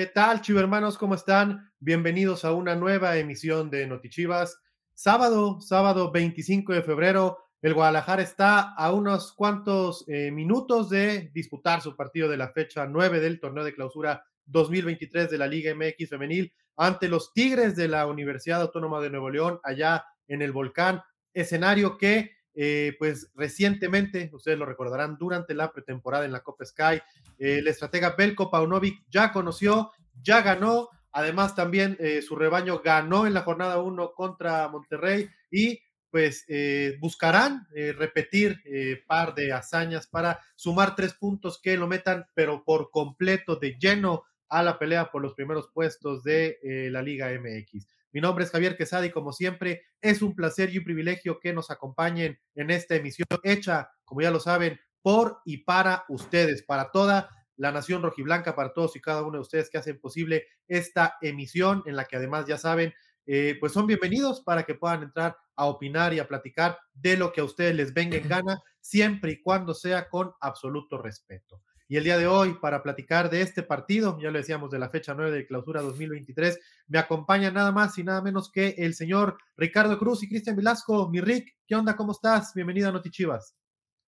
¿Qué tal, hermanos? ¿Cómo están? Bienvenidos a una nueva emisión de Notichivas. Sábado, sábado 25 de febrero, el Guadalajara está a unos cuantos eh, minutos de disputar su partido de la fecha 9 del torneo de clausura 2023 de la Liga MX femenil ante los Tigres de la Universidad Autónoma de Nuevo León, allá en el volcán, escenario que eh, pues recientemente, ustedes lo recordarán, durante la pretemporada en la Copa Sky, eh, el estratega Belko Paunovic ya conoció, ya ganó, además también eh, su rebaño ganó en la jornada 1 contra Monterrey y pues buscarán repetir par de hazañas para sumar tres puntos que lo metan, pero por completo de lleno a la pelea por los primeros puestos de la Liga MX. Mi nombre es Javier Quesada y como siempre es un placer y un privilegio que nos acompañen en esta emisión hecha, como ya lo saben, por y para ustedes, para toda la nación rojiblanca, para todos y cada uno de ustedes que hacen posible esta emisión en la que además ya saben, eh, pues son bienvenidos para que puedan entrar a opinar y a platicar de lo que a ustedes les venga en gana, siempre y cuando sea con absoluto respeto. Y el día de hoy, para platicar de este partido, ya lo decíamos, de la fecha 9 de clausura 2023, me acompaña nada más y nada menos que el señor Ricardo Cruz y Cristian Velasco. Mi Rick, ¿qué onda? ¿Cómo estás? Bienvenido a Notichivas.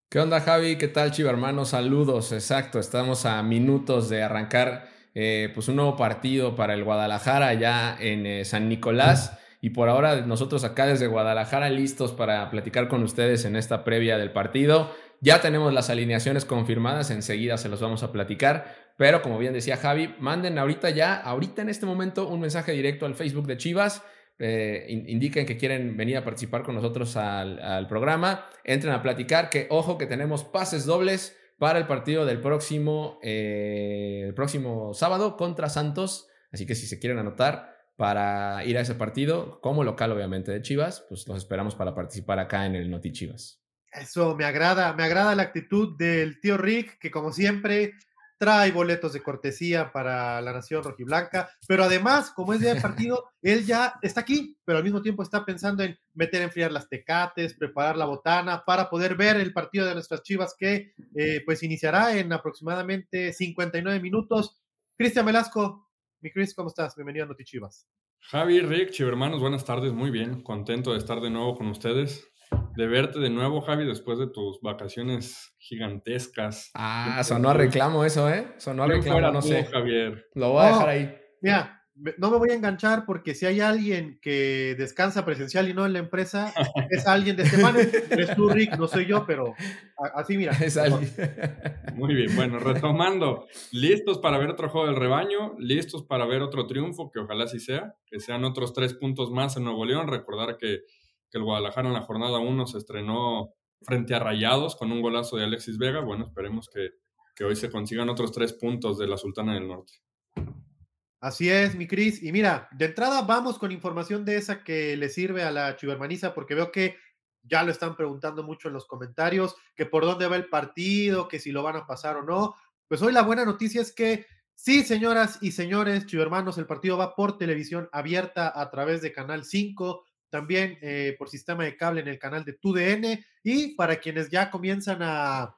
¿Qué onda, Javi? ¿Qué tal, Chiva hermano? Saludos, exacto. Estamos a minutos de arrancar eh, pues un nuevo partido para el Guadalajara ya en eh, San Nicolás. Y por ahora nosotros acá desde Guadalajara listos para platicar con ustedes en esta previa del partido. Ya tenemos las alineaciones confirmadas, enseguida se los vamos a platicar, pero como bien decía Javi, manden ahorita ya, ahorita en este momento, un mensaje directo al Facebook de Chivas. Eh, indiquen que quieren venir a participar con nosotros al, programa, entren a platicar, que ojo que tenemos pases dobles para el partido del próximo, eh, el próximo sábado contra Santos, así que si se quieren anotar para ir a ese partido, como local obviamente de Chivas, pues los esperamos para participar acá en el Noti Chivas. Eso me agrada, me agrada la actitud del tío Rick, que como siempre trae boletos de cortesía para la Nación Rojiblanca, pero además, como es día de partido, él ya está aquí, pero al mismo tiempo está pensando en meter a enfriar las tecates, preparar la botana para poder ver el partido de nuestras chivas que eh, pues iniciará en aproximadamente 59 minutos. Cristian Velasco, mi Chris, ¿cómo estás? Bienvenido a Noti Chivas. Javi, Rick, hermanos, buenas tardes, muy bien, contento de estar de nuevo con ustedes de verte de nuevo, Javi, después de tus vacaciones gigantescas. Ah, sonó a reclamo eso, ¿eh? Sonó a reclamo, no sé. Javier. Lo voy a dejar ahí. Mira, no me voy a enganchar porque si hay alguien que descansa presencial y no en la empresa, es alguien de este panel. Es tú, Rick, no soy yo, pero así mira. Es alguien. Muy bien, bueno, retomando. Listos para ver otro juego del rebaño, listos para ver otro triunfo, que ojalá sí sea, que sean otros tres puntos más en Nuevo León. Recordar que que el Guadalajara en la jornada 1 se estrenó frente a Rayados con un golazo de Alexis Vega. Bueno, esperemos que, hoy se consigan otros tres puntos de la Sultana del Norte. Así es, mi Cris. Y mira, de entrada vamos con información de esa que le sirve a la chivermaniza, porque veo que ya lo están preguntando mucho en los comentarios, que por dónde va el partido, que si lo van a pasar o no. Pues hoy la buena noticia es que sí, señoras y señores, chivermanos, el partido va por televisión abierta a través de Canal 5 también eh, por sistema de cable en el canal de TUDN y para quienes ya comienzan a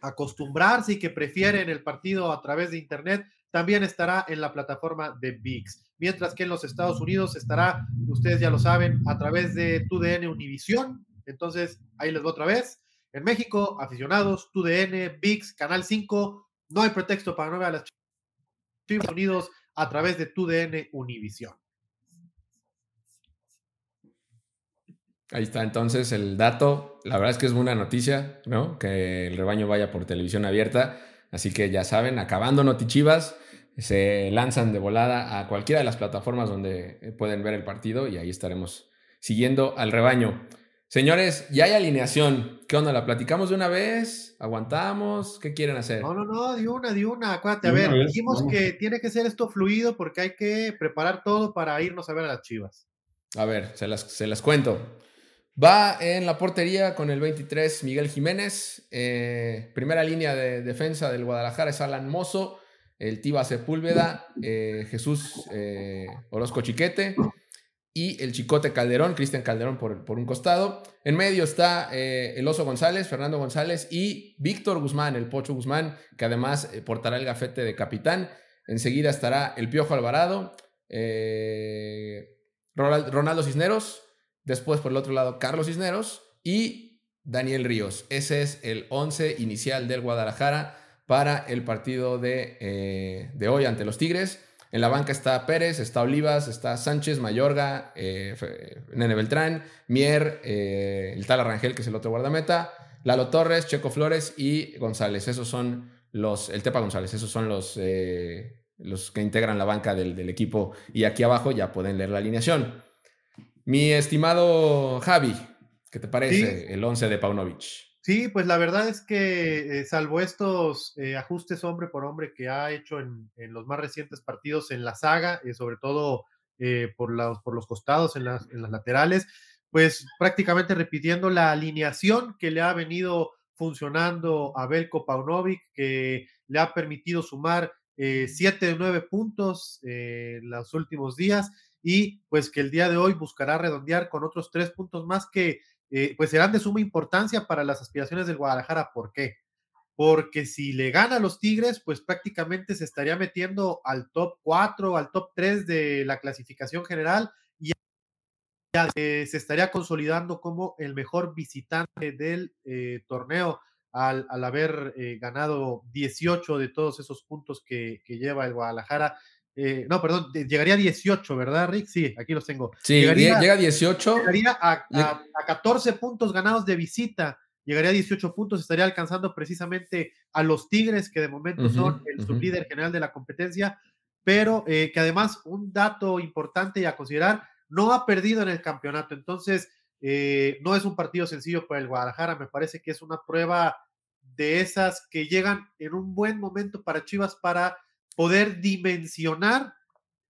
acostumbrarse y que prefieren el partido a través de internet, también estará en la plataforma de VIX. Mientras que en los Estados Unidos estará, ustedes ya lo saben, a través de TUDN Univisión. Entonces, ahí les voy otra vez. En México, aficionados, TUDN, VIX, Canal 5, no hay pretexto para no ver a las Estados Unidos a través de TUDN Univisión. Ahí está entonces el dato. La verdad es que es buena noticia, ¿no? Que el rebaño vaya por televisión abierta. Así que ya saben, acabando Notichivas, se lanzan de volada a cualquiera de las plataformas donde pueden ver el partido y ahí estaremos siguiendo al rebaño. Señores, ya hay alineación. ¿Qué onda? ¿La platicamos de una vez? ¿Aguantamos? ¿Qué quieren hacer? No, no, no, de una, de una. Acuérdate, a ver, dijimos que tiene que ser esto fluido porque hay que preparar todo para irnos a ver a las chivas. A ver, se las, se las cuento. Va en la portería con el 23 Miguel Jiménez. Eh, primera línea de defensa del Guadalajara es Alan Mozo, el Tiba Sepúlveda, eh, Jesús eh, Orozco Chiquete y el Chicote Calderón, Cristian Calderón por, por, un costado. En medio está el Oso González, Fernando González y Víctor Guzmán, el Pocho Guzmán, que además portará el gafete de capitán. Enseguida estará el Piojo Alvarado, Ronaldo Cisneros, después por el otro lado Carlos Cisneros y Daniel Ríos. Ese es el 11 inicial del Guadalajara para el partido de, eh, de hoy ante los Tigres. En la banca está Pérez, está Olivas, está Sánchez, Mayorga, eh, Nene Beltrán, Mier, eh, el tal Arrangel, que es el otro guardameta, Lalo Torres, Checo Flores y González. Esos son los, el Tepa González, esos son los, los que integran la banca del, equipo. Y aquí abajo ya pueden leer la alineación. Mi estimado Javi, ¿qué te parece el 11 de Paunovic? Sí, pues la verdad es que eh, salvo estos eh, ajustes hombre por hombre que ha hecho en, los más recientes partidos en la saga, eh, sobre todo por, los, por los costados, en las, en las laterales, pues prácticamente repitiendo la alineación que le ha venido funcionando a Belko Paunovic, que le ha permitido sumar siete de nueve puntos en los últimos días y pues que el día de hoy buscará redondear con otros tres puntos más que eh, pues serán de suma importancia para las aspiraciones del Guadalajara. ¿Por qué? Porque si le gana a los Tigres, pues prácticamente se estaría metiendo al top 4, al top 3 de la clasificación general y ya, se estaría consolidando como el mejor visitante del eh, torneo al, haber eh, ganado 18 de todos esos puntos que lleva el Guadalajara eh, no, perdón, llegaría a 18, ¿verdad, Rick? Sí, aquí los tengo. Sí, llega a 18. Llegaría a, 14 puntos ganados de visita. Llegaría a 18 puntos, estaría alcanzando precisamente a los Tigres, que de momento son el sublíder general de la competencia, pero eh, que además, un dato importante y a considerar, no ha perdido en el campeonato. Entonces, eh, no es un partido sencillo para el Guadalajara. Me parece que es una prueba de esas que llegan en un buen momento para Chivas para poder dimensionar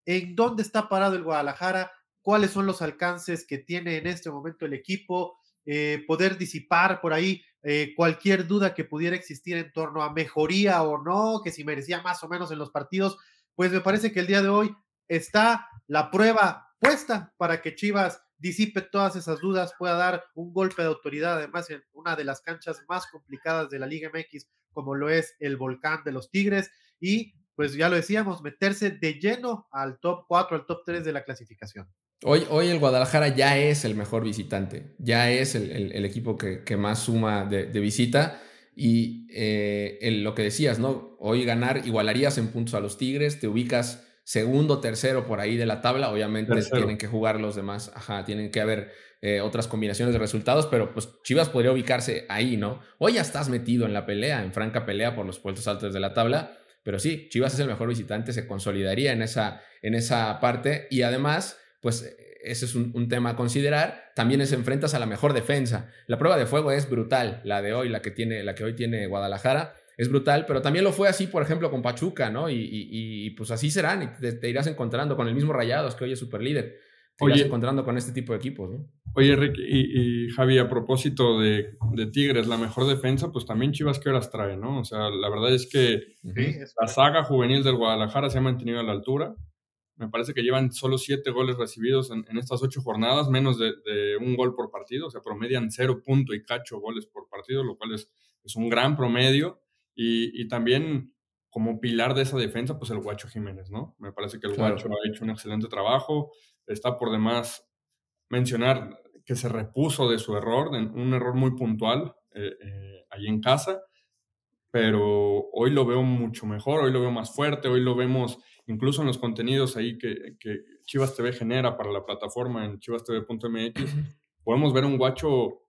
en dónde está parado el Guadalajara, cuáles son los alcances que tiene en este momento el equipo, eh, poder disipar por ahí eh, cualquier duda que pudiera existir en torno a mejoría o no, que si merecía más o menos en los partidos, pues me parece que el día de hoy está la prueba puesta para que Chivas disipe todas esas dudas, pueda dar un golpe de autoridad, además en una de las canchas más complicadas de la Liga MX, como lo es el Volcán de los Tigres, y pues ya lo decíamos, meterse de lleno al top 4, al top 3 de la clasificación. Hoy, hoy el Guadalajara ya es el mejor visitante, ya es el, equipo que, más suma de, visita. Y eh, lo que decías, ¿no? Hoy ganar, igualarías en puntos a los Tigres, te ubicas segundo, tercero por ahí de la tabla. Obviamente tienen que jugar los demás, ajá, tienen que haber eh, otras combinaciones de resultados, pero pues Chivas podría ubicarse ahí, ¿no? Hoy ya estás metido en la pelea, en franca pelea por los puestos altos de la tabla pero sí, Chivas es el mejor visitante, se consolidaría en esa, en esa parte y además, pues ese es un, tema a considerar. También se enfrentas a la mejor defensa. La prueba de fuego es brutal, la de hoy, la que, tiene, la que hoy tiene Guadalajara. Es brutal, pero también lo fue así, por ejemplo, con Pachuca, ¿no? Y, pues así serán, y te, irás encontrando con el mismo Rayados, que hoy es super líder. Te irás encontrando con este tipo de equipos, ¿no? Oye, Rick y, Javi, a propósito de, Tigres, la mejor defensa, pues también Chivas, ¿qué horas trae, no? O sea, la verdad es que la saga juvenil del Guadalajara se ha mantenido a la altura. Me parece que llevan solo siete goles recibidos en, estas ocho jornadas, menos de, un gol por partido, o sea, promedian cero punto y cacho goles por partido, lo cual es, es un gran promedio. Y, también como pilar de esa defensa, pues el Guacho Jiménez, ¿no? Me parece que el Guacho ha hecho un excelente trabajo, está por demás mencionar que se repuso de su error, un error muy puntual eh, eh, ahí en casa, pero hoy lo veo mucho mejor, hoy lo veo más fuerte, hoy lo vemos incluso en los contenidos ahí que, Chivas TV genera para la plataforma en chivastv.mx, podemos ver un guacho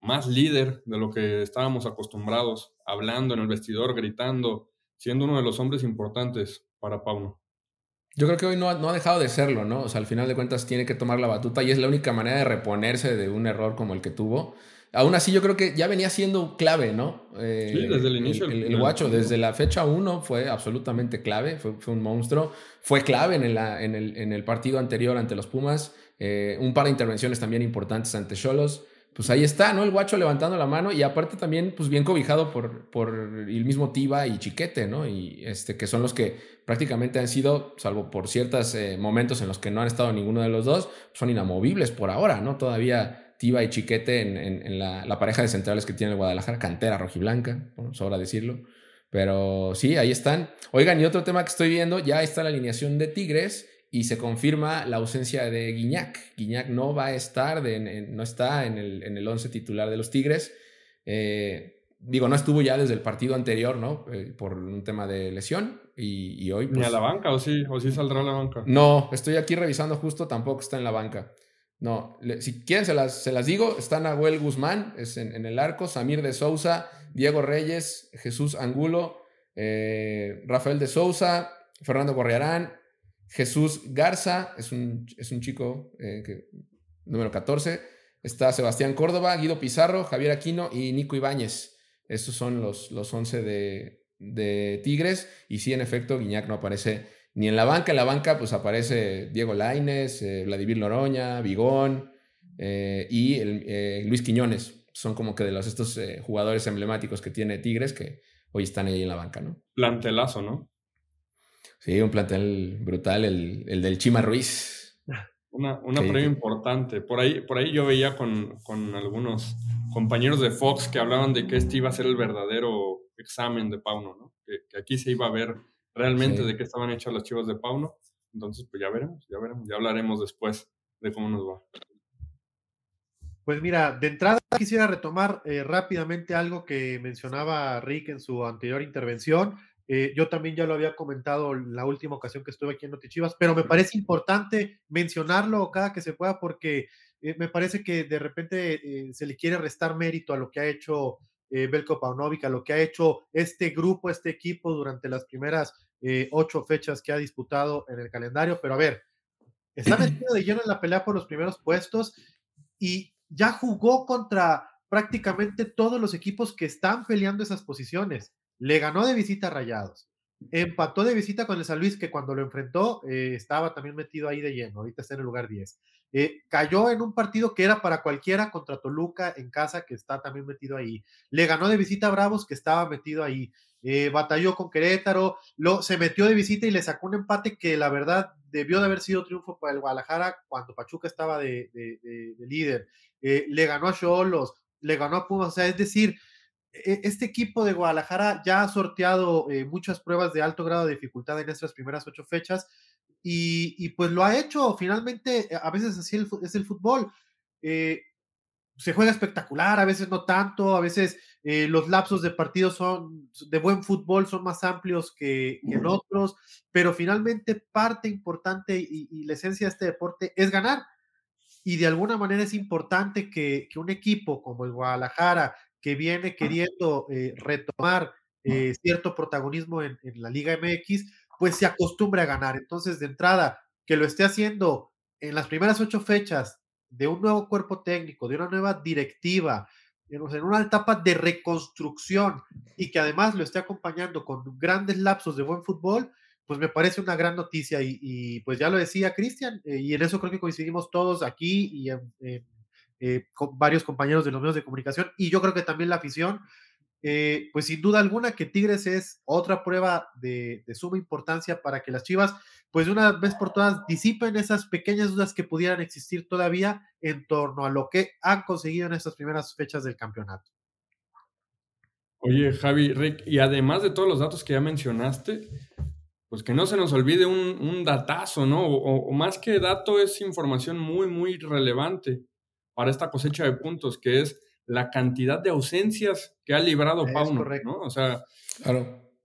más líder de lo que estábamos acostumbrados, hablando en el vestidor, gritando, siendo uno de los hombres importantes para Pauno. Yo creo que hoy no ha, no ha, dejado de serlo, ¿no? O sea, al final de cuentas tiene que tomar la batuta y es la única manera de reponerse de un error como el que tuvo. Aún así, yo creo que ya venía siendo clave, ¿no? Eh, sí, desde el inicio. El, guacho, desde la fecha 1 fue absolutamente clave, fue, fue, un monstruo. Fue clave en el, en el, en el partido anterior ante los Pumas. Eh, un par de intervenciones también importantes ante Cholos pues ahí está, ¿no? El guacho levantando la mano y aparte también, pues bien cobijado por, por el mismo Tiba y Chiquete, ¿no? Y este, que son los que prácticamente han sido, salvo por ciertos eh, momentos en los que no han estado ninguno de los dos, son inamovibles por ahora, ¿no? Todavía Tiba y Chiquete en, la, pareja de centrales que tiene el Guadalajara, cantera rojiblanca, bueno, sobra decirlo. Pero sí, ahí están. Oigan, y otro tema que estoy viendo, ya está la alineación de Tigres y se confirma la ausencia de Guiñac. Guiñac no va a estar, no está en el, en el once titular de los Tigres. Eh, digo, no estuvo ya desde el partido anterior, ¿no? Eh, por un tema de lesión y, hoy... ¿Ni a pues la banca o sí? ¿O sí saldrá a la banca? No, estoy aquí revisando justo, tampoco está en la banca. No, si quieren se las, se las digo, está Nahuel Guzmán, es en, el arco, Samir de Sousa, Diego Reyes, Jesús Angulo, eh, Rafael de Sousa, Fernando Gorriarán, Jesús Garza, es un, es un chico eh, número 14. Está Sebastián Córdoba, Guido Pizarro, Javier Aquino y Nico Ibáñez. Esos son los, los 11 de, Tigres. Y sí, en efecto, Guiñac no aparece ni en la banca. En la banca pues aparece Diego Laines, eh, Vladimir Loroña, Vigón eh, y Luis Quiñones. Son como que de los estos jugadores emblemáticos que tiene Tigres que hoy están ahí en la banca, ¿no? Plantelazo, ¿no? Sí, un plantel brutal, el, el del Chima Ruiz. Una, una prueba importante. Por ahí, por ahí yo veía con, con, algunos compañeros de Fox que hablaban de que este iba a ser el verdadero examen de Pauno, ¿no? Que, aquí se iba a ver realmente de qué estaban hechas las chivas de Pauno. Entonces, pues ya veremos, ya veremos, ya hablaremos después de cómo nos va. Pues mira, de entrada quisiera retomar eh, rápidamente algo que mencionaba Rick en su anterior intervención eh, yo también ya lo había comentado la última ocasión que estuve aquí en Notichivas, pero me parece importante mencionarlo cada que se pueda porque eh, me parece que de repente eh, se le quiere restar mérito a lo que ha hecho Belko Paunovic, a lo que ha hecho este grupo, este equipo durante las primeras ocho fechas que ha disputado en el calendario. Pero a ver, está metido de lleno en la pelea por los primeros puestos y ya jugó contra prácticamente todos los equipos que están peleando esas posiciones. Le ganó de visita a Rayados. Empató de visita con el San Luis, que cuando lo enfrentó eh, estaba también metido ahí de lleno. Ahorita está en el lugar 10. Eh, cayó en un partido que era para cualquiera contra Toluca en casa, que está también metido ahí. Le ganó de visita a Bravos, que estaba metido ahí. Eh, batalló con Querétaro, lo, se metió de visita y le sacó un empate que la verdad debió de haber sido triunfo para el Guadalajara cuando Pachuca estaba de, líder. le ganó a Cholos, le ganó a Pumas, o sea, es decir, este equipo de Guadalajara ya ha sorteado eh, muchas pruebas de alto grado de dificultad en estas primeras ocho fechas y, pues lo ha hecho. Finalmente, a veces así es el fútbol. Eh, se juega espectacular, a veces no tanto, a veces eh, los lapsos de partido son de buen fútbol son más amplios que, en otros, pero finalmente parte importante y, la esencia de este deporte es ganar. Y de alguna manera es importante que, que un equipo como el Guadalajara, que viene queriendo eh, retomar eh, cierto protagonismo en, la Liga MX, pues se acostumbre a ganar. Entonces, de entrada, que lo esté haciendo en las primeras ocho fechas de un nuevo cuerpo técnico, de una nueva directiva, en una etapa de reconstrucción y que además lo esté acompañando con grandes lapsos de buen fútbol, pues me parece una gran noticia. Y, pues ya lo decía Cristian, eh, y en eso creo que coincidimos todos aquí y en, eh, varios compañeros de los medios de comunicación y yo creo que también la afición, eh, pues sin duda alguna que Tigres es otra prueba de, suma importancia para que las Chivas, pues de una vez por todas, disipen esas pequeñas dudas que pudieran existir todavía en torno a lo que han conseguido en estas primeras fechas del campeonato. Oye, Javi, Rick, y además de todos los datos que ya mencionaste, pues que no se nos olvide un, datazo, ¿no? o, más que dato es información muy, muy relevante para esta cosecha de puntos, que es la cantidad de ausencias que ha librado Pauno, ¿no? O sea,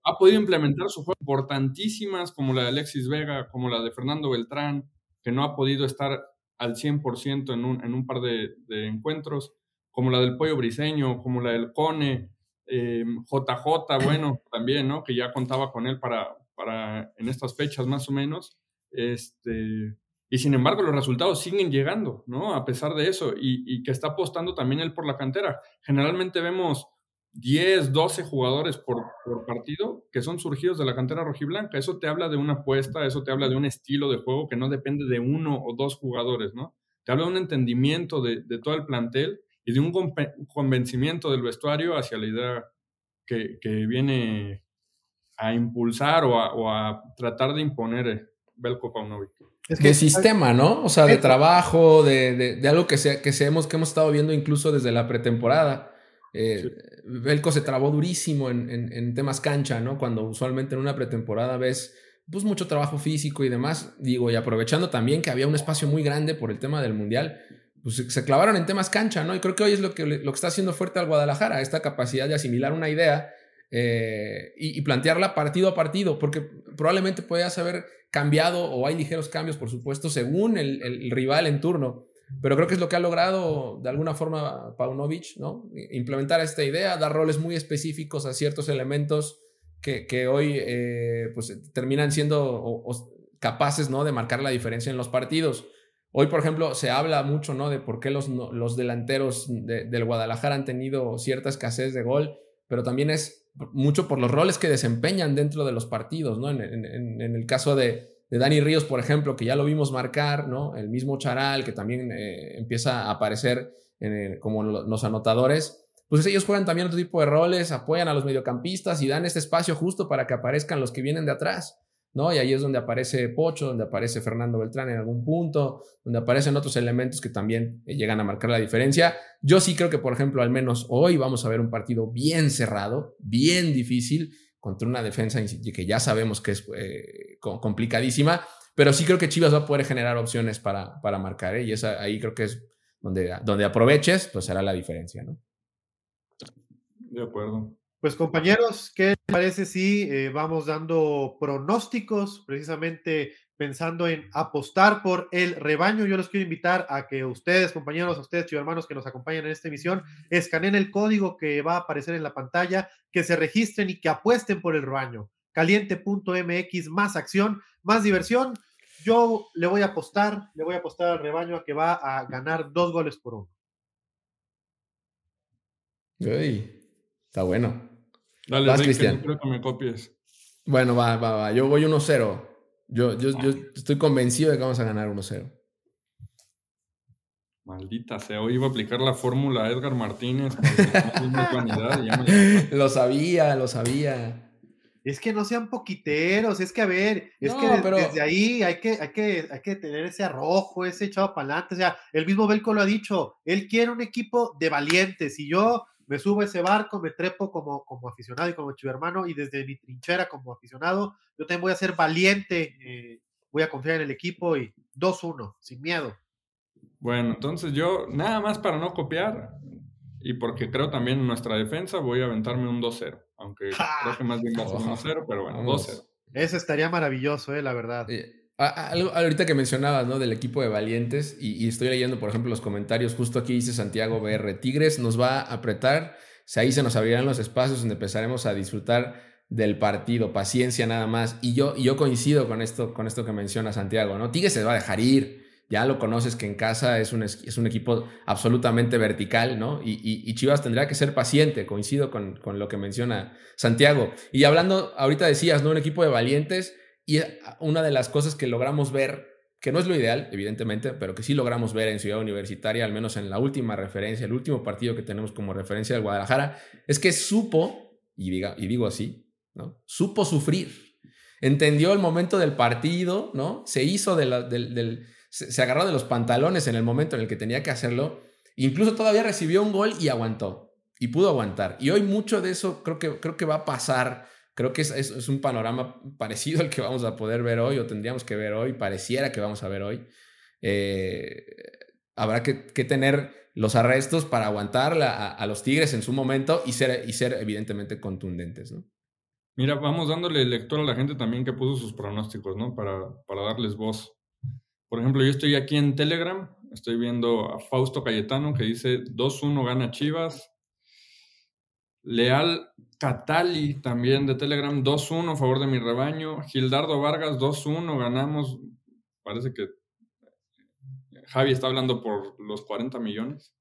ha podido implementar su juego importantísimas, como la de Alexis Vega, como la de Fernando Beltrán, que no ha podido estar al 100% en un, en un par de, encuentros, como la del Pollo Briseño, como la del Cone, JJ, em, bueno, también, ¿no? Que ya contaba con él para, para en estas fechas más o menos. Este, y sin embargo, los resultados siguen llegando, ¿no? A pesar de eso, y, que está apostando también él por la cantera. Generalmente vemos 10, 12 jugadores por, partido que son surgidos de la cantera rojiblanca. Eso te habla de una apuesta, eso te habla de un estilo de juego que no depende de uno o dos jugadores, ¿no? Te habla de un entendimiento de, todo el plantel y de un convencimiento del vestuario hacia la idea que, viene a impulsar o a, a tratar de imponer Belko Paunovic de sistema, ¿no? O sea, de trabajo, de, de, algo que, se, que, que hemos estado viendo incluso desde la pretemporada. Eh, Belco se trabó durísimo en, temas cancha, ¿no? Cuando usualmente en una pretemporada ves pues mucho trabajo físico y demás, digo, y aprovechando también que había un espacio muy grande por el tema del Mundial, pues se clavaron en temas cancha, ¿no? Y creo que hoy es lo que, lo que está haciendo fuerte al Guadalajara, esta capacidad de asimilar una idea eh, y, plantearla partido a partido, porque probablemente puedas haber cambiado o hay ligeros cambios, por supuesto, según el, rival en turno. Pero creo que es lo que ha logrado de alguna forma Paunovic, ¿no? Implementar esta idea, dar roles muy específicos a ciertos elementos que, hoy eh, pues, terminan siendo capaces, ¿no? De marcar la diferencia en los partidos. Hoy, por ejemplo, se habla mucho, ¿no? De por qué los, los delanteros del Guadalajara han tenido cierta escasez de gol, pero también es mucho por los roles que desempeñan dentro de los partidos, ¿no? En, el caso de, Dani Ríos, por ejemplo, que ya lo vimos marcar, ¿no? El mismo Charal, que también eh, empieza a aparecer como los anotadores, pues ellos juegan también otro tipo de roles, apoyan a los mediocampistas y dan este espacio justo para que aparezcan los que vienen de atrás. ¿No? Y ahí es donde aparece Pocho, donde aparece Fernando Beltrán en algún punto, donde aparecen otros elementos que también eh, llegan a marcar la diferencia. Yo sí creo que, por ejemplo, al menos hoy vamos a ver un partido bien cerrado, bien difícil, contra una defensa que ya sabemos que es eh, complicadísima, pero sí creo que Chivas va a poder generar opciones para, para marcar, ¿eh? y esa, ahí creo que es donde, donde aproveches, pues será la diferencia, ¿no? De acuerdo. Pues compañeros, ¿qué les parece si eh, vamos dando pronósticos precisamente pensando en apostar por el rebaño? Yo los quiero invitar a que ustedes, compañeros, a ustedes, hermanos que nos acompañan en esta emisión, escaneen el código que va a aparecer en la pantalla, que se registren y que apuesten por el rebaño. Caliente.mx, más acción, más diversión. Yo le voy a apostar, le voy a apostar al rebaño a que va a ganar dos goles por uno. Está bueno. Dale, Cristian. creo que me copies. Bueno, va, va, va. Yo voy 1-0. Yo, yo, yo estoy convencido de que vamos a ganar 1-0. Maldita sea, hoy iba a aplicar la fórmula Edgar Martínez. lo sabía, lo sabía. Es que no sean poquiteros, es que a ver, es que desde ahí hay que, hay, que, hay que tener ese arrojo, ese echado para adelante. O sea, el mismo Belco lo ha dicho, él quiere un equipo de valientes y yo me subo a ese barco, me trepo como, como aficionado y como chivermano y desde mi trinchera como aficionado, yo también voy a ser valiente, eh, voy a confiar en el equipo y 2-1, sin miedo. Bueno, entonces yo, nada más para no copiar, y porque creo también en nuestra defensa, voy a aventarme un 2-0, aunque creo que más bien va a ser 1-0, pero bueno, 2-0. Eso estaría maravilloso, eh, la verdad. Ahorita que mencionabas, ¿no? Del equipo de valientes, y, estoy leyendo, por ejemplo, los comentarios, justo aquí dice Santiago BR, Tigres nos va a apretar, ahí se nos abrirán los espacios donde empezaremos a disfrutar del partido, paciencia nada más, y yo, yo coincido con esto, con esto que menciona Santiago, ¿no? Tigres se va a dejar ir, ya lo conoces que en casa es un, es un equipo absolutamente vertical, ¿no? Y, Chivas tendrá que ser paciente, coincido con, con lo que menciona Santiago. Y hablando, ahorita decías, ¿no? Un equipo de valientes, y una de las cosas que logramos ver, que no es lo ideal, evidentemente, pero que sí logramos ver en Ciudad Universitaria, al menos en la última referencia, el último partido que tenemos como referencia del Guadalajara, es que supo, y, diga, y digo así, ¿no? Supo sufrir. Entendió el momento del partido, ¿no? Se hizo de la, del, se agarró de los pantalones en el momento en el que tenía que hacerlo. Incluso todavía recibió un gol y aguantó. Y pudo aguantar. Y hoy mucho de eso creo que, creo que va a pasar Creo que es, un panorama parecido al que vamos a poder ver hoy o tendríamos que ver hoy, pareciera que vamos a ver hoy. Eh, habrá que, tener los arrestos para aguantar a, los Tigres en su momento y ser, y ser evidentemente contundentes, ¿no? Mira, vamos dándole lectura a la gente también que puso sus pronósticos, ¿no? Para, para darles voz. Por ejemplo, yo estoy aquí en Telegram, estoy viendo a Fausto Cayetano que dice 2-1 gana Chivas, Leal Catali también de Telegram 2-1 a favor de mi rebaño. Gildardo Vargas 2-1 ganamos. Parece que Javi está hablando por los 40 millones.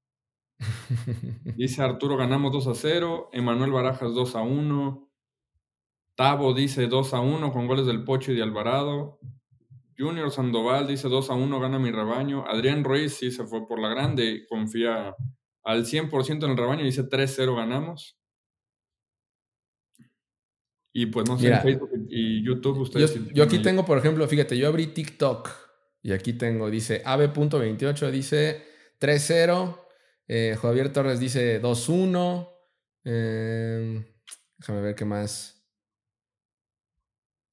Dice Arturo ganamos 2 0. Emanuel Barajas 2 1. Tavo dice 2 1 con goles del Pocho y de Alvarado. Junior Sandoval dice 2 1 gana mi rebaño. Adrián Ruiz sí se fue por la grande confía al 100% en el rebaño. Dice 3-0 ganamos. Y pues no sé, Facebook y YouTube ustedes... Yo, aquí tengo, por ejemplo, fíjate, yo abrí TikTok y aquí tengo, dice AB.28, dice 3-0, eh, Javier Torres dice 2-1, Em, déjame ver qué más.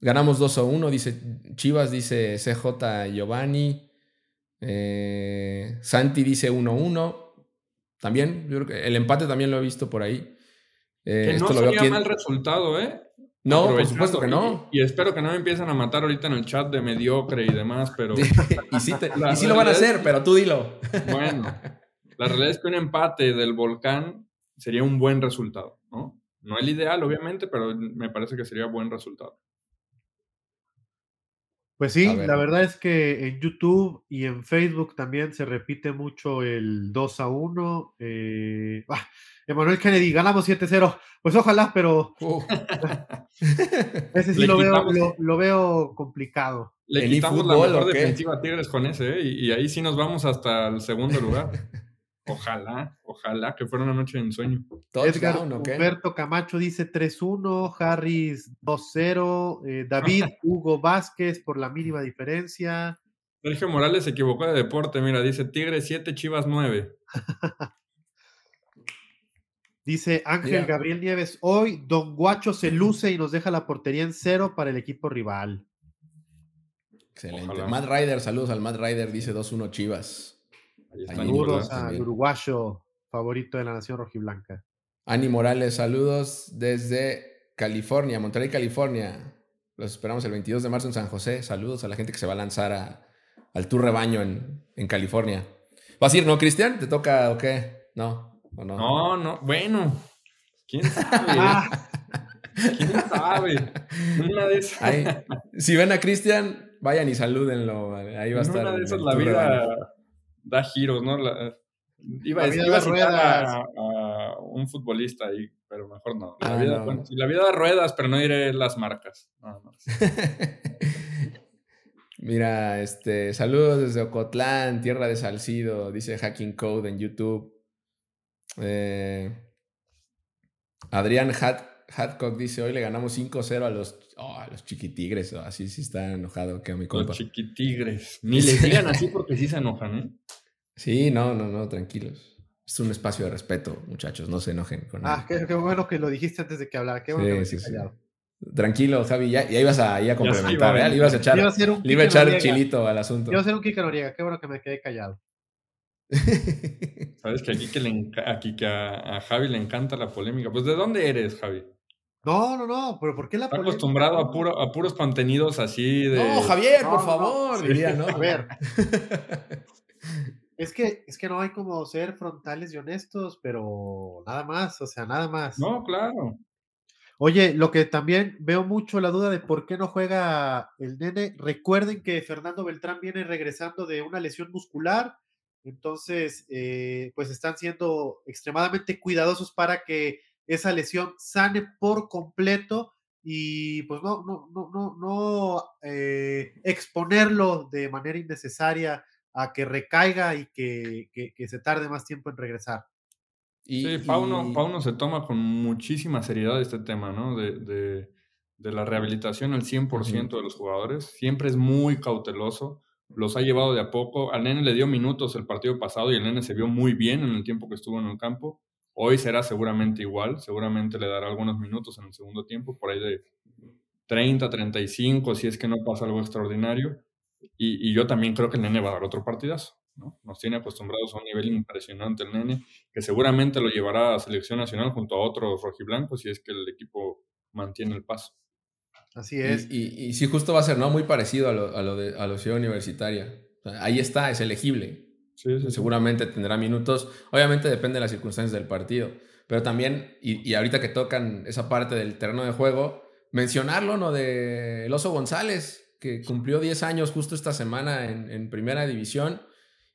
Ganamos 2 a 1, dice Chivas, dice CJ Giovanni. Eh, Santi dice 1-1. También, yo creo que el empate también lo he visto por ahí. Eh, que no esto sería mal resultado, ¿eh? No, por supuesto que no. Y, espero que no me empiecen a matar ahorita en el chat de mediocre y demás, pero... y sí, y sí lo van a hacer, pero tú dilo. bueno, la realidad es que un empate del volcán sería un buen resultado, ¿no? No el ideal, obviamente, pero me parece que sería buen resultado. Pues sí, la verdad es que en YouTube y en Facebook también se repite mucho el 2 a 1. Eh, ah, Emanuel Kennedy, ganamos 7-0. Pues ojalá, pero ese sí lo veo, lo, veo, complicado. Le quitamos la mejor defensiva a Tigres con ese, ¿eh? y, ahí sí nos vamos hasta el segundo lugar. Ojalá, ojalá que fuera una noche de ensueño. Edgar Humberto Camacho dice 3-1, Harris 2-0, eh, David Hugo Vázquez por la mínima diferencia. Sergio Morales se equivocó de deporte, mira, dice Tigre 7, Chivas 9. dice Ángel Gabriel Nieves, hoy Don Guacho se luce y nos deja la portería en cero para el equipo rival. Excelente. Matt Ryder, saludos al Matt Ryder, dice 2-1 Chivas. Saludos al uruguayo favorito de la nación rojiblanca. Ani Morales, saludos desde California, Monterrey, California. Los esperamos el 22 de marzo en San José. Saludos a la gente que se va a lanzar al Tour Rebaño en, en California. ¿Vas a ir, no, Cristian? ¿Te toca o qué? No, no? No, no, bueno. ¿Quién sabe? ¿Quién sabe? Una de esas. si ven a Cristian, vayan y salúdenlo. Ahí va a estar. Una de esas la vida da giros, ¿no? iba, a, citar a, un futbolista ahí, pero mejor no. La, ah, vida, la vida da ruedas, pero no diré las marcas. Mira, este, saludos desde Ocotlán, tierra de Salcido, dice Hacking Code en YouTube. Eh, Adrián Hadcock dice, hoy le ganamos 5-0 a los, oh, a los chiquitigres, así sí está enojado que a mi compa. Los chiquitigres. Ni les digan así porque sí se enojan, ¿eh? Sí, no, no, no, tranquilos. Es un espacio de respeto, muchachos, no se enojen con Ah, qué, bueno que lo dijiste antes de que hablara, qué bueno que me callado. Tranquilo, Javi, ya, ya, ibas a, a complementar, ¿eh? Le ibas a echar, iba a un le iba a echar chilito al asunto. Iba a ser un Kika Noriega, qué bueno que me quedé callado. Sabes que aquí que, le, aquí que a, Javi le encanta la polémica. Pues, ¿de dónde eres, Javi? No, no, no, pero ¿por qué la Está acostumbrado a, puro, a puros contenidos así de. No, Javier, por favor, diría, ¿no? A ver. Es que, es que no hay como ser frontales y honestos, pero nada más, o sea, nada más. No, claro. Oye, lo que también veo mucho la duda de por qué no juega el nene. Recuerden que Fernando Beltrán viene regresando de una lesión muscular, entonces, eh, pues están siendo extremadamente cuidadosos para que esa lesión sane por completo y pues no, no, no, no, no eh, exponerlo de manera innecesaria a que recaiga y que, se tarde más tiempo en regresar. sí, Pauno, se toma con muchísima seriedad este tema, ¿no? De, la rehabilitación al 100% de los jugadores. Siempre es muy cauteloso. Los ha llevado de a poco. Al nene le dio minutos el partido pasado y el nene se vio muy bien en el tiempo que estuvo en el campo. Hoy será seguramente igual. Seguramente le dará algunos minutos en el segundo tiempo, por ahí de 30, 35, si es que no pasa algo extraordinario. Y, yo también creo que el nene va a dar otro partidazo. ¿no? Nos tiene acostumbrados a un nivel impresionante el nene, que seguramente lo llevará a selección nacional junto a otros rojiblancos si es que el equipo mantiene el paso. Así es. Y, y, sí, justo va a ser ¿no? muy parecido a lo, a lo de a Ciudad Universitaria. ahí está, es elegible. Seguramente tendrá minutos. Obviamente depende de las circunstancias del partido. Pero también, y, y ahorita que tocan esa parte del terreno de juego, mencionarlo, ¿no? De El Oso González, que cumplió 10 años justo esta semana en, primera división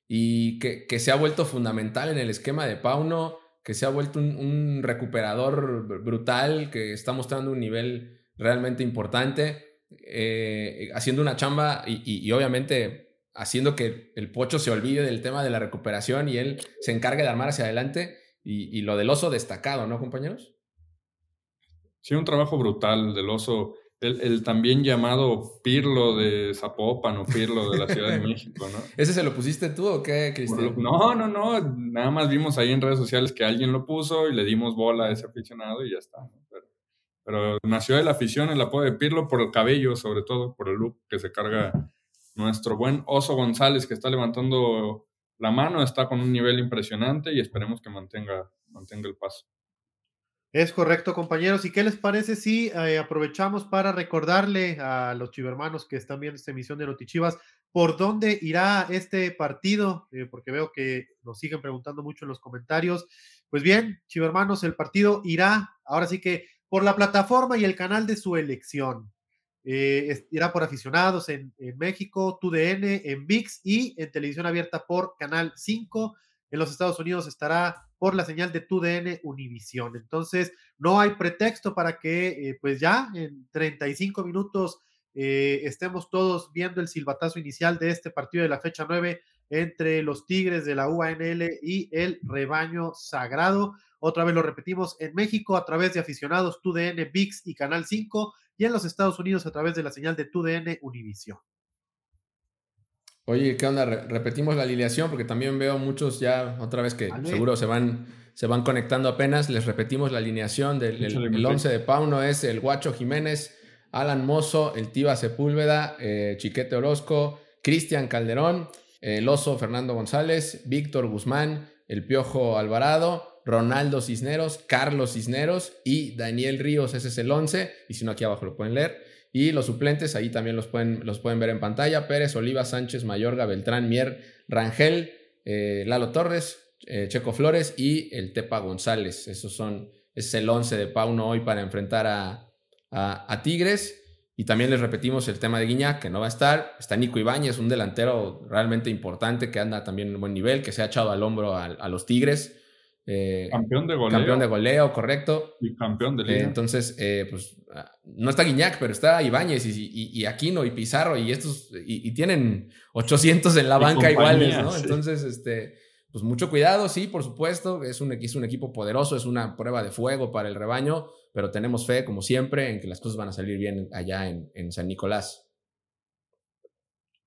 y que, se ha vuelto fundamental en el esquema de Pauno, que se ha vuelto un, recuperador brutal, que está mostrando un nivel realmente importante, eh, haciendo una chamba y, obviamente haciendo que el Pocho se olvide del tema de la recuperación y él se encargue de armar hacia adelante y, y lo del oso destacado, ¿no, compañeros? Sí, un trabajo brutal del oso el, también llamado Pirlo de Zapopan o Pirlo de la Ciudad de México, ¿no? ¿Ese se lo pusiste tú o qué, Cristian? No, no, no, nada más vimos ahí en redes sociales que alguien lo puso y le dimos bola a ese aficionado y ya está. Pero, nació de la afición el apodo de Pirlo por el cabello, sobre todo, por el look que se carga nuestro buen Oso González, que está levantando la mano, está con un nivel impresionante y esperemos que mantenga, mantenga el paso. Es correcto, compañeros. ¿Y qué les parece si eh, aprovechamos para recordarle a los chivermanos que están viendo esta emisión de Notichivas por dónde irá este partido? Eh, porque veo que nos siguen preguntando mucho en los comentarios. Pues bien, chivermanos, el partido irá ahora sí que por la plataforma y el canal de su elección. Eh, irá por aficionados en, en México, TUDN, en VIX y en televisión abierta por Canal 5. En los Estados Unidos estará por la señal de TUDN Univisión. Entonces, no hay pretexto para que, eh, pues ya en 35 minutos eh, estemos todos viendo el silbatazo inicial de este partido de la fecha 9 entre los Tigres de la UANL y el rebaño sagrado. Otra vez lo repetimos en México a través de aficionados TUDN, VIX y Canal 5 y en los Estados Unidos a través de la señal de TUDN Univisión. Oye, ¿qué onda? Repetimos la alineación porque también veo muchos ya otra vez que seguro se van, se van conectando apenas. Les repetimos la alineación del el, 11 de Pauno es el Guacho Jiménez, Alan Mozo, el Tiva Sepúlveda, eh, Chiquete Orozco, Cristian Calderón, el Oso Fernando González, Víctor Guzmán, el Piojo Alvarado, Ronaldo Cisneros, Carlos Cisneros y Daniel Ríos. Ese es el 11. Y si no, aquí abajo lo pueden leer. Y los suplentes, ahí también los pueden, los pueden ver en pantalla. Pérez, Oliva, Sánchez, Mayorga, Beltrán, Mier, Rangel, eh, Lalo Torres, eh, Checo Flores y el Tepa González. Esos son, es el 11 de Pauno hoy para enfrentar a, a, Tigres. Y también les repetimos el tema de Guiñac, que no va a estar. Está Nico Ibáñez, un delantero realmente importante que anda también en buen nivel, que se ha echado al hombro a los Tigres. Eh, campeón de goleo. Campeón de goleo, correcto. Y campeón de liga. Eh, entonces, eh, pues ah, no está Guiñac, pero está Ibáñez y, Aquino y Pizarro y estos, y, tienen 800 en la banca iguales, ¿no? Entonces, este, pues mucho cuidado, sí, por supuesto. Es un, equipo poderoso, es una prueba de fuego para el rebaño, pero tenemos fe, como siempre, en que las cosas van a salir bien allá en, en San Nicolás.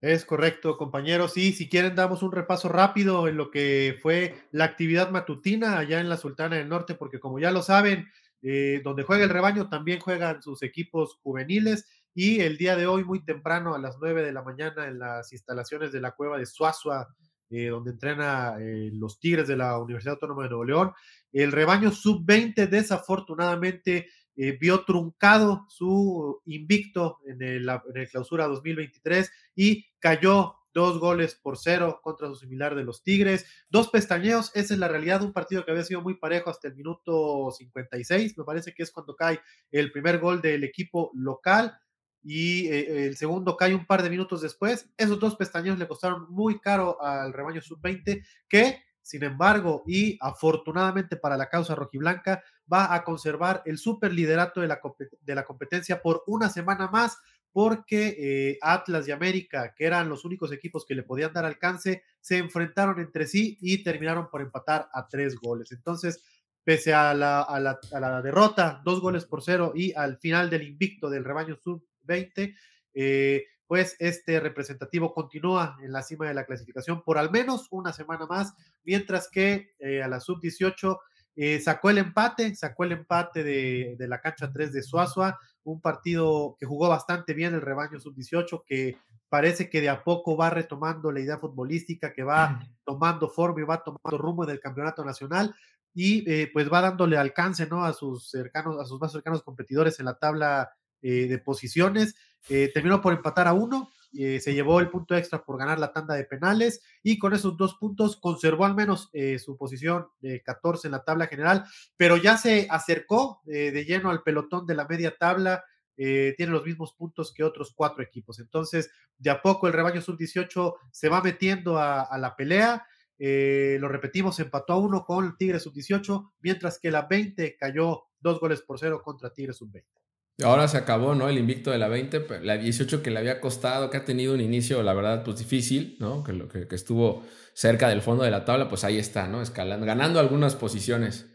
Es correcto, compañeros. Y si quieren, damos un repaso rápido en lo que fue la actividad matutina allá en la Sultana del Norte, porque como ya lo saben, eh, donde juega el rebaño también juegan sus equipos juveniles. Y el día de hoy, muy temprano, a las 9 de la mañana, en las instalaciones de la cueva de Suazua, eh, donde entrena eh, los Tigres de la Universidad Autónoma de Nuevo León, el rebaño sub-20 desafortunadamente eh, vio truncado su invicto en el, clausura 2023 y cayó dos goles por cero contra su similar de los Tigres. Dos pestañeos, esa es la realidad, un partido que había sido muy parejo hasta el minuto 56, me parece que es cuando cae el primer gol del equipo local y eh, el segundo cae un par de minutos después. Esos dos pestañeos le costaron muy caro al rebaño sub-20 que sin embargo, y afortunadamente para la causa rojiblanca, va a conservar el superliderato de la, de la competencia por una semana más, porque eh, Atlas y América, que eran los únicos equipos que le podían dar alcance, se enfrentaron entre sí y terminaron por empatar a tres goles. Entonces, pese a la, a la, a la derrota, dos goles por cero y al final del invicto del rebaño sub-20, eh, pues este representativo continúa en la cima de la clasificación por al menos una semana más, mientras que eh, a la sub-18 eh, sacó el empate, sacó el empate de, la cancha 3 de Suazua, un partido que jugó bastante bien el rebaño sub-18, que parece que de a poco va retomando la idea futbolística, que va tomando forma y va tomando rumbo en el campeonato nacional y eh, pues va dándole alcance ¿no? a sus cercanos, a sus más cercanos competidores en la tabla eh, de posiciones. Eh, terminó por empatar a uno, eh, se llevó el punto extra por ganar la tanda de penales y con esos dos puntos conservó al menos su posición de 14 en la tabla general, pero ya se acercó de lleno al pelotón de la media tabla. tiene los mismos puntos que otros cuatro equipos. Entonces, de a poco el rebaño sub-18 se va metiendo a, a la pelea. lo repetimos, empató a uno con Tigre sub-18, mientras que la 20 cayó dos goles por cero contra Tigre sub-20. Ahora se acabó, ¿no? El invicto de la 20, la 18 que le había costado, que ha tenido un inicio, la verdad, pues difícil, ¿no? Que, que, que estuvo cerca del fondo de la tabla, pues ahí está, ¿no? Escalando, ganando algunas posiciones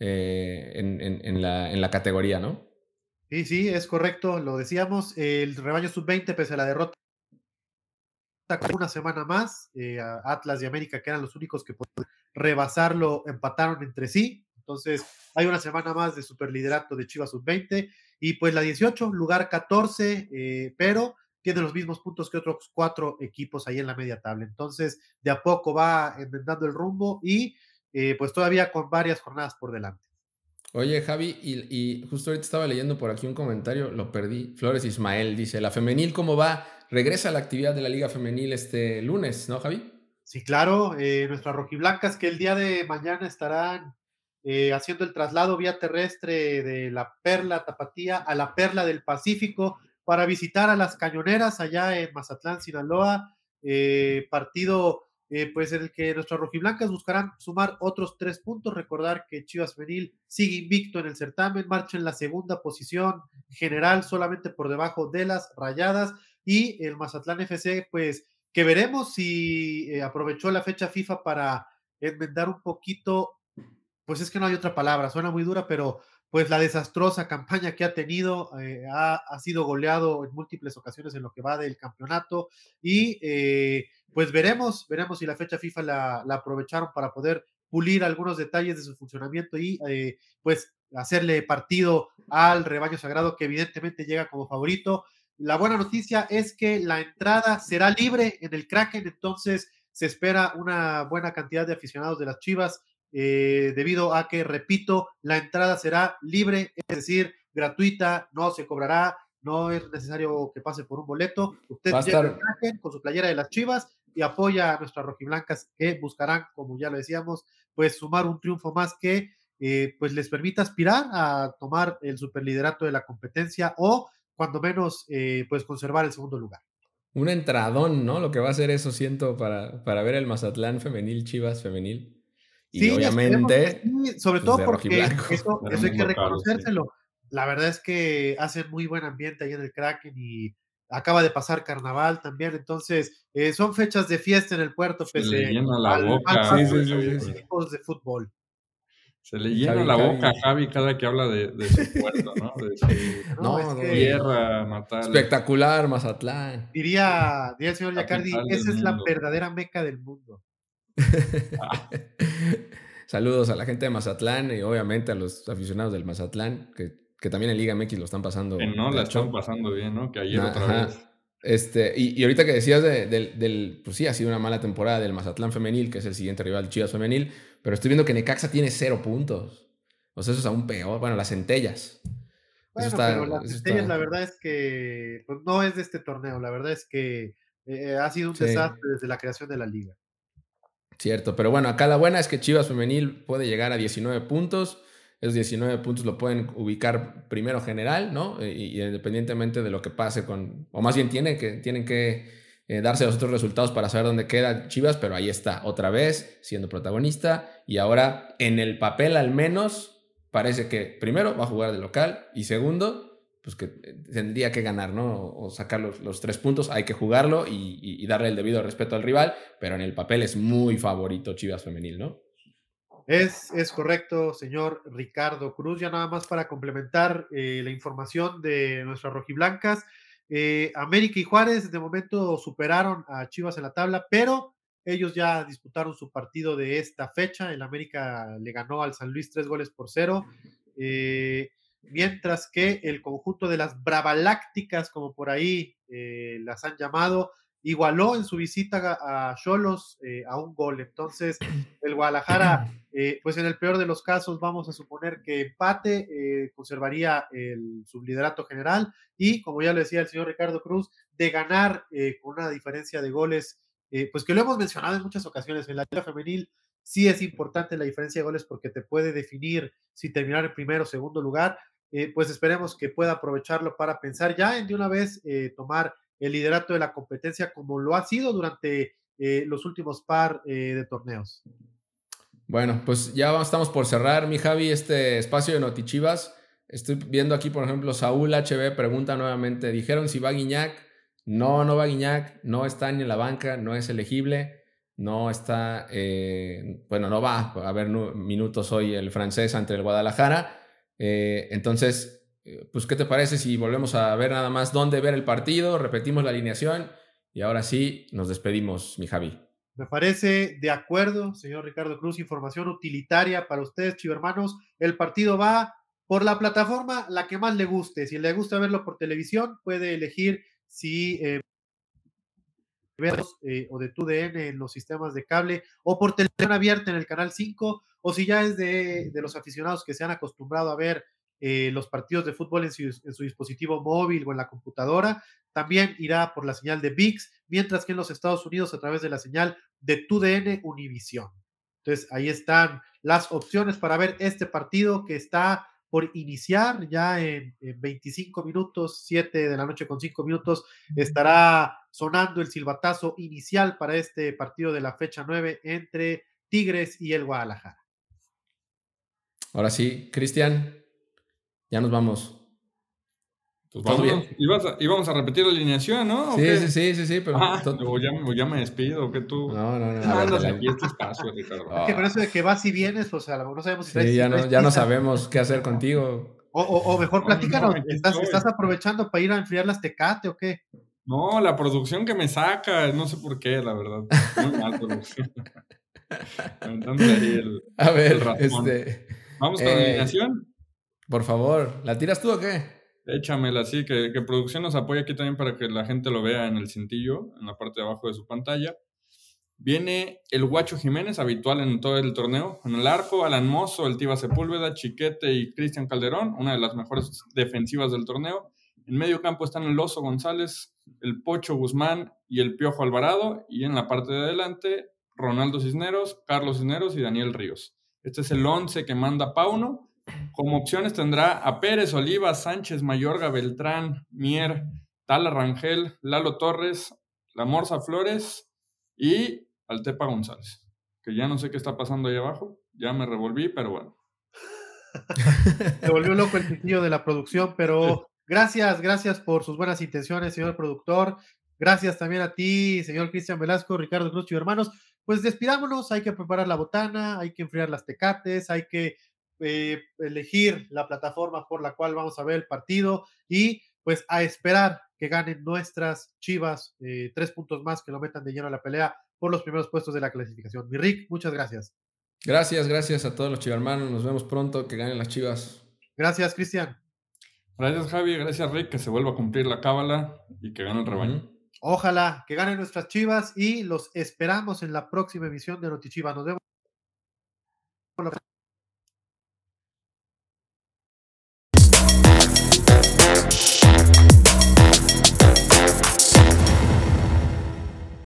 eh, en, en, la, en la categoría, ¿no? Sí, sí, es correcto, lo decíamos. El rebaño sub-20, pese a la derrota, una semana más. Eh, Atlas y América, que eran los únicos que podían rebasarlo, empataron entre sí. Entonces, hay una semana más de superliderato de Chivas sub-20. Y pues la 18, lugar 14, eh, pero tiene los mismos puntos que otros cuatro equipos ahí en la media tabla. Entonces, de a poco va enmendando el rumbo y eh, pues todavía con varias jornadas por delante. Oye, Javi, y, justo ahorita estaba leyendo por aquí un comentario, lo perdí. Flores Ismael dice: ¿La femenil cómo va? Regresa a la actividad de la Liga Femenil este lunes, ¿no, Javi? Sí, claro. Eh, nuestras rojiblancas que el día de mañana estarán eh, haciendo el traslado vía terrestre de la Perla Tapatía a la Perla del Pacífico para visitar a las cañoneras allá en Mazatlán, Sinaloa. Eh, partido eh, pues en el que nuestras rojiblancas buscarán sumar otros tres puntos. Recordar que Chivas Femenil sigue invicto en el certamen, marcha en la segunda posición general, solamente por debajo de las rayadas. Y el Mazatlán FC, pues que veremos si aprovechó la fecha FIFA para enmendar un poquito, pues es que no hay otra palabra, suena muy dura, pero pues la desastrosa campaña que ha tenido, eh, ha, sido goleado en múltiples ocasiones en lo que va del campeonato y eh, pues veremos, veremos si la fecha FIFA la, aprovecharon para poder pulir algunos detalles de su funcionamiento y eh, pues hacerle partido al rebaño sagrado que evidentemente llega como favorito. La buena noticia es que la entrada será libre en el Kraken, entonces se espera una buena cantidad de aficionados de las Chivas eh, debido a que, repito, la entrada será libre, es decir, gratuita, no se cobrará, no es necesario que pase por un boleto. Usted llega con su playera de las Chivas y apoya a nuestras rojiblancas que buscarán, como ya lo decíamos, pues sumar un triunfo más que eh, pues les permita aspirar a tomar el superliderato de la competencia o cuando menos eh, pues conservar el segundo lugar. Un entradón, ¿no? Lo que va a ser eso, siento, para, para ver el Mazatlán femenil, Chivas femenil. Y obviamente. sobre pues, todo porque eso, hay que reconocérselo. La verdad es que hacen muy buen ambiente ahí en el Kraken y acaba de pasar carnaval también, entonces eh, son fechas de fiesta en el puerto. Se le llena la boca. de fútbol. Se le llena la boca a Javi cada que habla de, su puerto, ¿no? De su no, tierra natal. Espectacular, Mazatlán. Diría, diría el señor Yacardi, esa es la verdadera meca del mundo. Saludos a la gente de Mazatlán y obviamente a los aficionados del Mazatlán, que, también en Liga MX lo están pasando. no, la están pasando bien, ¿no? Que ayer otra vez. Este, y, ahorita que decías del, pues sí, ha sido una mala temporada del Mazatlán femenil, que es el siguiente rival Chivas femenil, pero estoy viendo que Necaxa tiene cero puntos. O sea, eso es aún peor. Bueno, las centellas. Bueno, pero las centellas la verdad es que pues, no es de este torneo, la verdad es que eh, ha sido un desastre desde la creación de la liga. Cierto, pero bueno, acá la buena es que Chivas Femenil puede llegar a 19 puntos. Esos 19 puntos lo pueden ubicar primero general, ¿no? Y, independientemente de lo que pase con, o más bien tiene que, tienen que eh, darse los otros resultados para saber dónde queda Chivas, pero ahí está, otra vez siendo protagonista y ahora en el papel al menos parece que primero va a jugar de local y segundo pues que eh, tendría que ganar, ¿no? O sacar los, tres puntos, hay que jugarlo y, darle el debido respeto al rival, pero en el papel es muy favorito Chivas Femenil, ¿no? Es, es correcto, señor Ricardo Cruz. Ya nada más para complementar eh, la información de nuestras rojiblancas. Eh, América y Juárez de momento superaron a Chivas en la tabla, pero ellos ya disputaron su partido de esta fecha. El América le ganó al San Luis tres goles por cero. Eh, mientras que el conjunto de las Bravalácticas, como por ahí eh, las han llamado, igualó en su visita a Cholos eh, a un gol. Entonces, el Guadalajara, eh, pues en el peor de los casos, vamos a suponer que empate, conservaría el subliderato general y, como ya lo decía el señor Ricardo Cruz, de ganar con una diferencia de goles, pues que lo hemos mencionado en muchas ocasiones en la Liga Femenil. Sí es importante la diferencia de goles porque te puede definir si terminar en primero o segundo lugar, eh, pues esperemos que pueda aprovecharlo para pensar ya en de una vez eh, tomar el liderato de la competencia como lo ha sido durante eh, los últimos par de torneos. Bueno, pues ya estamos por cerrar, mi Javi, este espacio de Notichivas. Estoy viendo aquí, por ejemplo, Saúl HB pregunta nuevamente, dijeron si va Guiñac. No, no va Guiñac, no está ni en la banca, no es elegible, no está, bueno, no va a haber minutos hoy el francés ante el Guadalajara. Eh, entonces, eh, pues, ¿qué te parece si volvemos a ver nada más dónde ver el partido? Repetimos la alineación y ahora sí nos despedimos, mi Javi. Me parece de acuerdo, señor Ricardo Cruz, información utilitaria para ustedes, chivermanos. El partido va por la plataforma, la que más le guste. Si le gusta verlo por televisión, puede elegir si eh, eh, o de TUDN en los sistemas de cable o por televisión abierta en el canal 5 o si ya es de, de los aficionados que se han acostumbrado a ver eh, los partidos de fútbol en su, en su, dispositivo móvil o en la computadora, también irá por la señal de VIX, mientras que en los Estados Unidos a través de la señal de TUDN Univisión. Entonces, ahí están las opciones para ver este partido que está por iniciar ya en, 25 minutos, 7 de la noche con 5 minutos, estará sonando el silbatazo inicial para este partido de la fecha 9 entre Tigres y el Guadalajara. Ahora sí, Cristian, ya nos vamos. Pues vamos, bien? Íbamos a, repetir la alineación, ¿no? Sí, sí, sí, sí, sí, pero... Ah, ya, ya, me despido, que tú... No, no, no. Andas aquí este espacio, Ricardo. Es que con eso de que vas y vienes, o sea, no sabemos si... Sí, ya, no, ya no sabemos qué hacer contigo. O, o, mejor platícanos, ¿estás, ¿estás aprovechando para ir a enfriar las tecate o qué? No, la producción que me saca, no sé por qué, la verdad. Muy mal producción. a ver, este... ¿Vamos con la eh, alineación? Por favor, ¿la tiras tú o qué? Échamela así, que, producción nos apoya aquí también para que la gente lo vea en el cintillo, en la parte de abajo de su pantalla. Viene el Guacho Jiménez, habitual en todo el torneo. En el arco, Alan Mozo, el Tiba Sepúlveda, Chiquete y Cristian Calderón, una de las mejores defensivas del torneo. En medio campo están el Oso González, el Pocho Guzmán y el Piojo Alvarado. Y en la parte de adelante, Ronaldo Cisneros, Carlos Cisneros y Daniel Ríos. Este es el 11 que manda Pauno. Como opciones tendrá a Pérez, Oliva, Sánchez, Mayorga, Beltrán, Mier, Tala Rangel, Lalo Torres, La Morza Flores y Altepa González. Que ya no sé qué está pasando ahí abajo. Ya me revolví, pero bueno. Se volvió loco el sitio de la producción, pero gracias, gracias por sus buenas intenciones, señor productor. Gracias también a ti, señor Cristian Velasco, Ricardo Cruz y hermanos. Pues despidámonos, hay que preparar la botana, hay que enfriar las tecates, hay que eh, elegir la plataforma por la cual vamos a ver el partido y pues a esperar que ganen nuestras Chivas eh, tres puntos más que lo metan de lleno a la pelea por los primeros puestos de la clasificación. Mi Rick, muchas gracias. Gracias, gracias a todos los chivarmanos. Nos vemos pronto. Que ganen las Chivas. Gracias, Cristian. Gracias, Javi. Gracias, Rick. Que se vuelva a cumplir la cábala y que gane el rebaño. Ojalá que ganen nuestras Chivas y los esperamos en la próxima emisión de Notichivas. Nos vemos.